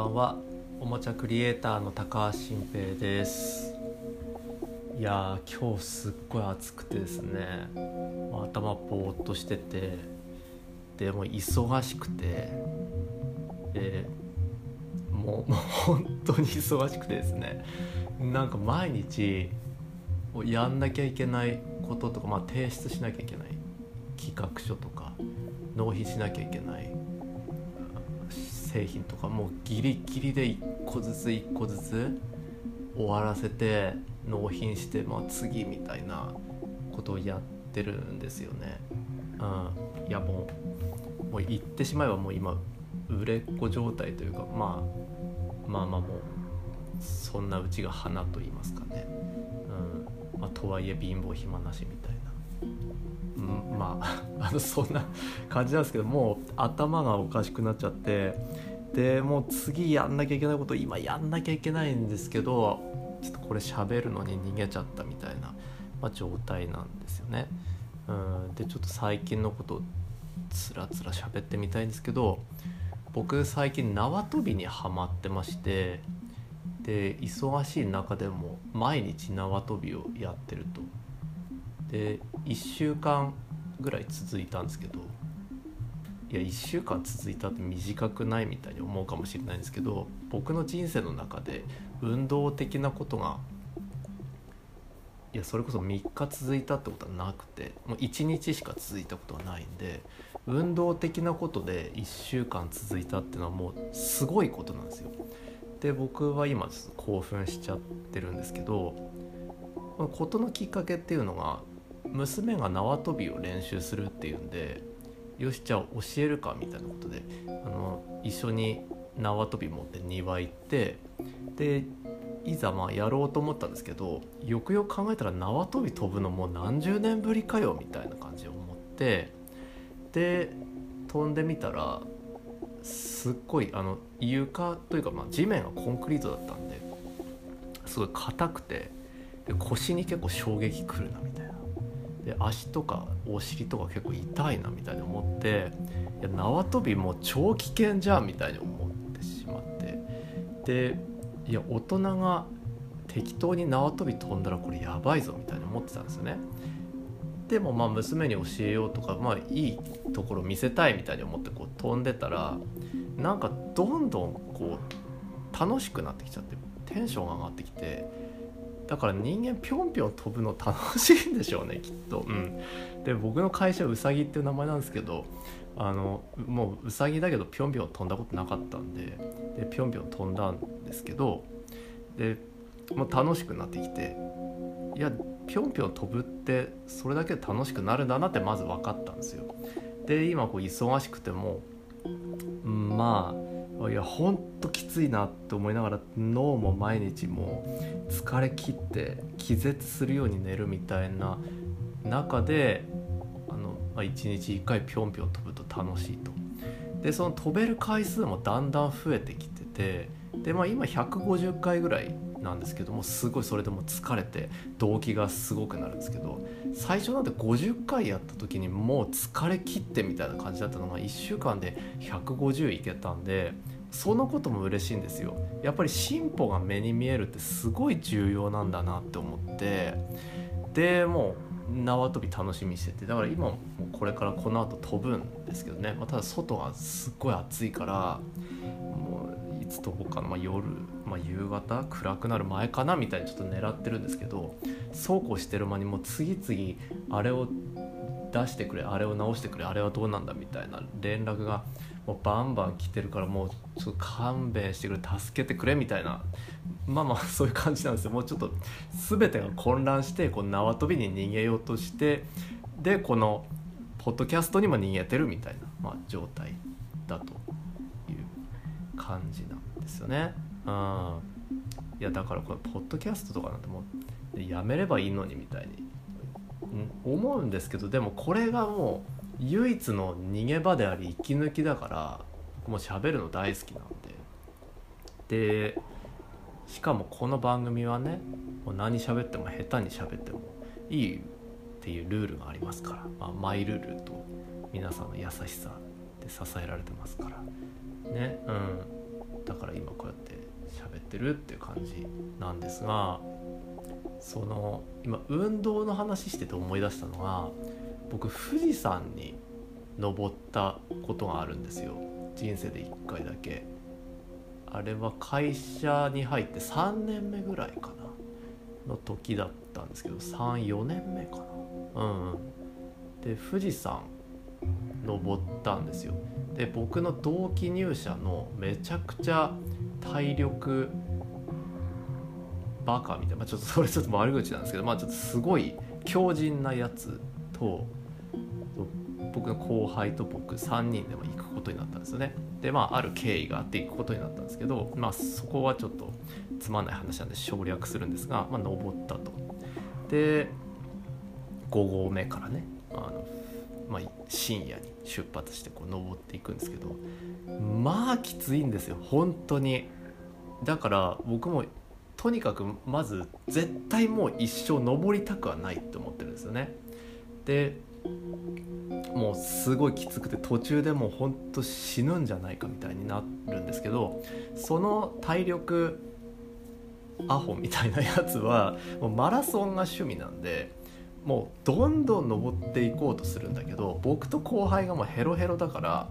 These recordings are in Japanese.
ばんは。おもちゃクリエイターの高橋新平です。いやー今日すっごい暑くてですね。頭ぼーっとしてて。でも忙しくて。でもうもう本当に忙しくてですね。なんか毎日やんなきゃいけないこととか、まあ、提出しなきゃいけない。企画書とか納品しなきゃいけない。製品とかもうギリギリで1個ずつ1個ずつ終わらせて納品して、まあ、次みたいなことをやってるんですよね。うん、いやもうもう言ってしまえばもう今売れっ子状態というか、まあ、まあまあもうそんなうちが花と言いますかね、うんまあ、とはいえ貧乏暇なしみたいな。うん、まあ あのそんな感じなんですけどもう頭がおかしくなっちゃってでもう次やんなきゃいけないこと今やんなきゃいけないんですけどちょっとこれ喋るのに逃げちゃったみたいな、まあ、状態なんですよね。うんでちょっと最近のことつらつら喋ってみたいんですけど僕最近縄跳びにはまってましてで忙しい中でも毎日縄跳びをやってると。で1週間ぐらい続いたんですけどいや1週間続いたって短くないみたいに思うかもしれないんですけど僕の人生の中で運動的なことがいやそれこそ3日続いたってことはなくてもう1日しか続いたことはないんで運動的なことで1週間続いたっていうのはもうすごいことなんですよ。で僕は今ちょっと興奮しちゃってるんですけどこのことのきっかけっていうのが娘が縄跳びを練習するっていうんでよしじゃあ教えるかみたいなことであの一緒に縄跳び持って庭行ってでいざまあやろうと思ったんですけどよくよく考えたら縄跳び飛ぶのもう何十年ぶりかよみたいな感じを思ってで飛んでみたらすっごいあの床というかまあ地面がコンクリートだったんですごい硬くてで腰に結構衝撃くるなみたいな。で足とかお尻とか結構痛いなみたいに思っていや縄跳びもう超危険じゃんみたいに思ってしまって。でいや大人が適当に縄跳び飛んだらこれやばいぞみたいに思ってたんですよね。でもまあ娘に教えようとかまあいいところ見せたいみたいに思ってこう飛んでたらなんかどんどんこう楽しくなってきちゃってテンションが上がってきてだから人間ぴょんぴょん飛ぶの楽しいんでしょうね きっと。うん、で僕の会社うさぎっていう名前なんですけどあのもううさぎだけどぴょんぴょん飛んだことなかったんででぴょんぴょん飛んだんですけどでもう楽しくなってきていやぴょんぴょん飛ぶってそれだけで楽しくなるんだなってまず分かったんですよ。で今こう忙しくても、うん、まあいやほんときついなって思いながら脳も毎日もう疲れ切って気絶するように寝るみたいな中であの、まあ、1日1回ぴょんぴょん飛ぶと楽しいと。でその飛べる回数もだんだん増えてきててで、まあ、今150回ぐらいなんですけどもすごいそれでも疲れて動機がすごくなるんですけど最初なんて50回やった時にもう疲れ切ってみたいな感じだったのが1週間で150いけたんでそのことも嬉しいんですよ。やっぱり進歩が目に見えるってすごい重要なんだなって思ってでもう縄跳び楽しみにしててだから今もこれからこの後飛ぶんですけどね、まあ、ただ外がすっごい暑いからもういつ飛ぼうかな、まあ、夜、まあ、夕方暗くなる前かなみたいにちょっと狙ってるんですけどそうこうしてる間にもう次々あれを出してくれあれを直してくれあれはどうなんだみたいな連絡がもうバンバン来てるからもうちょっと勘弁してくれ助けてくれみたいなまあまあ そういう感じなんですよ。もうちょっと全てが混乱してこう縄跳びに逃げようとしてでこのポッドキャストにも逃げてるみたいな、まあ、状態だという感じなんですよね。うん、いやだからこれポッドキャストとかなんてもうやめればいいのにみたいに、思うんですけどでもこれがもう唯一の逃げ場であり息抜きだから僕も喋るの大好きなんで。でしかもこの番組はねもう何喋っても下手に喋ってもいいっていうルールがありますから、まあ、マイルールと皆さんの優しさで支えられてますから。ねうん。ってるっていう感じなんですがその今運動の話してて思い出したのが僕富士山に登ったことがあるんですよ。人生で1回だけ。あれは会社に入って3年目ぐらいかな。の時だったんですけど34年目かな。うんうん。で富士山登ったんですよ。で僕の同期入社のめちゃくちゃ体力バカみたいな、まあ、ちょっと それちょっと悪口なんですけどまあちょっとすごい強靭なやつと僕の後輩と僕3人でも行くことになったんですよね。でまあある経緯があって行くことになったんですけどまあそこはちょっとつまんない話なんで省略するんですが、まあ、登ったと。で5合目からねあの、まあ、深夜に出発してこう登っていくんですけどまあきついんですよ本当に。だから僕もとにかくまず絶対もう一生登りたくはないって思ってるんですよね。でもうすごいきつくて途中でもうほんと死ぬんじゃないかみたいになるんですけどその体力アホみたいなやつはもうマラソンが趣味なんでもうどんどん登っていこうとするんだけど僕と後輩がもうヘロヘロだから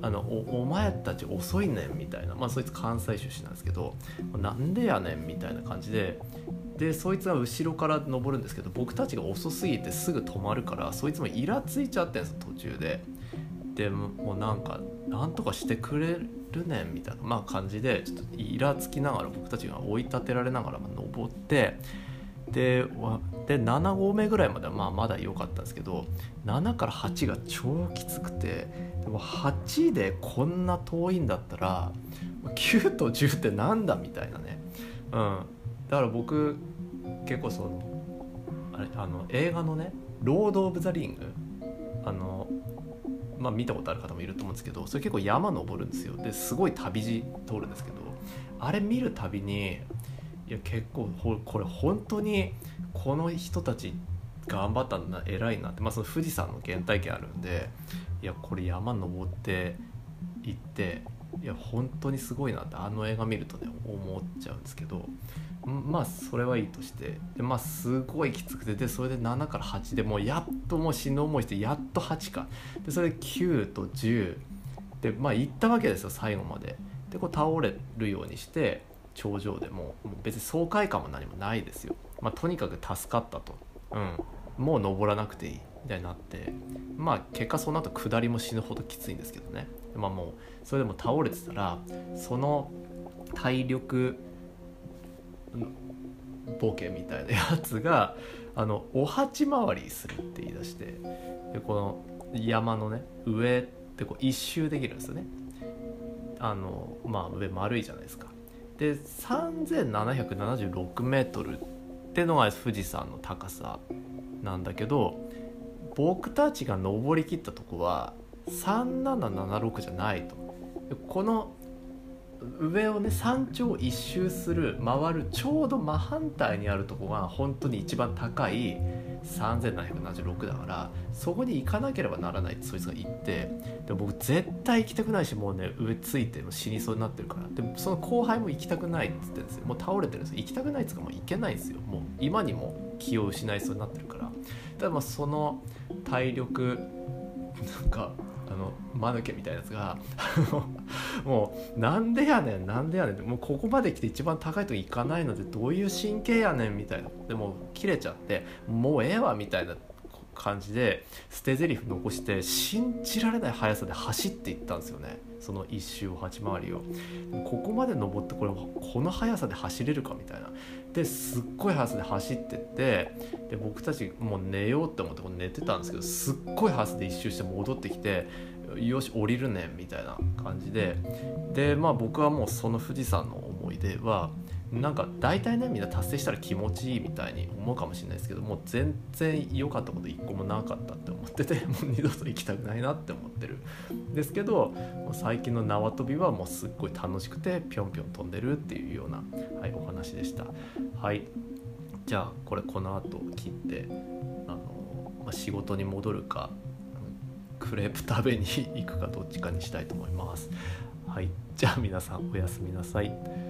あのお前たち遅いねんみたいなまあそいつ関西出身なんですけどなんでやねんみたいな感じででそいつは後ろから登るんですけど僕たちが遅すぎてすぐ止まるからそいつもイラついちゃってんです途中で。でもうなんかなんとかしてくれるねんみたいな、まあ、感じでちょっとイラつきながら僕たちが追い立てられながら登ってでで7合目ぐらいまではまあまだ良かったんですけど7から8が超きつくてでも8でこんな遠いんだったら9と10ってなんだみたいなね、うん、だから僕結構そのあれあの映画のね「ロード・オブ・ザ・リング」あのまあ見たことある方もいると思うんですけどそれ結構山登るんですよ。ですごい旅路通るんですけどあれ見るたびにいや結構これ本当にこの人たち頑張ったんだ偉いなって、まあ、その富士山の原体験あるんでいやこれ山登って行っていや本当にすごいなってあの映画見るとね思っちゃうんですけどまあそれはいいとしてでまあすごいきつくてでそれで7から8でもうやっともう死ぬ思いしてやっと8か。でそれで9と10でまあ行ったわけですよ最後まで。でこう倒れるようにして頂上でもう別に爽快感も何もないですよ、まあ、とにかく助かったと、うん、もう登らなくていいみたいになって。まあ結果その後下りも死ぬほどきついんですけどね。まあもうそれでも倒れてたらその体力ボケみたいなやつがあのお鉢回りするって言い出してでこの山のね上ってこう一周できるんですよね。あのまあ上丸いじゃないですか。で3776メートルってのが富士山の高さなんだけど僕たちが登りきったとこは3776じゃないと。この上をね山頂一周する回るちょうど真反対にあるとこが本当に一番高い3776だからそこに行かなければならないってそいつが言ってで僕絶対行きたくないしもうね上ついて死にそうになってるから。でもその後輩も行きたくないって言ってるんですよ。もう倒れてるんですよ。行きたくないっつうかもう行けないんですよ。もう今にも気を失いそうになってるから。ただまあその体力なんかあの間抜けみたいなやつが もうなんでやねんなんでやねんってもうここまで来て一番高いとこ行かないのでどういう神経やねんみたいな。でも切れちゃってもうええわみたいな。感じで捨て台詞残して信じられない速さで走っていったんですよね。その一周を8回りを。ここまで登ってこれこの速さで走れるかみたいな。ですっごい速さで走ってってで僕たちもう寝ようって思ってこ寝てたんですけどすっごい速さで一周して戻ってきてよし降りるねみたいな感じで。でまあ僕はもうその富士山の思い出はなんか大体ねみんな達成したら気持ちいいみたいに思うかもしれないですけどもう全然良かったこと一個もなかったって思ってて もう二度と行きたくないなって思ってる。ですけど最近の縄跳びはもうすっごい楽しくてぴょんぴょん飛んでるっていうような、はい、お話でした。はい。じゃあこれこの後切ってあの、まあ、仕事に戻るかクレープ食べに行くかどっちかにしたいと思います。はい。じゃあ皆さんおやすみなさい。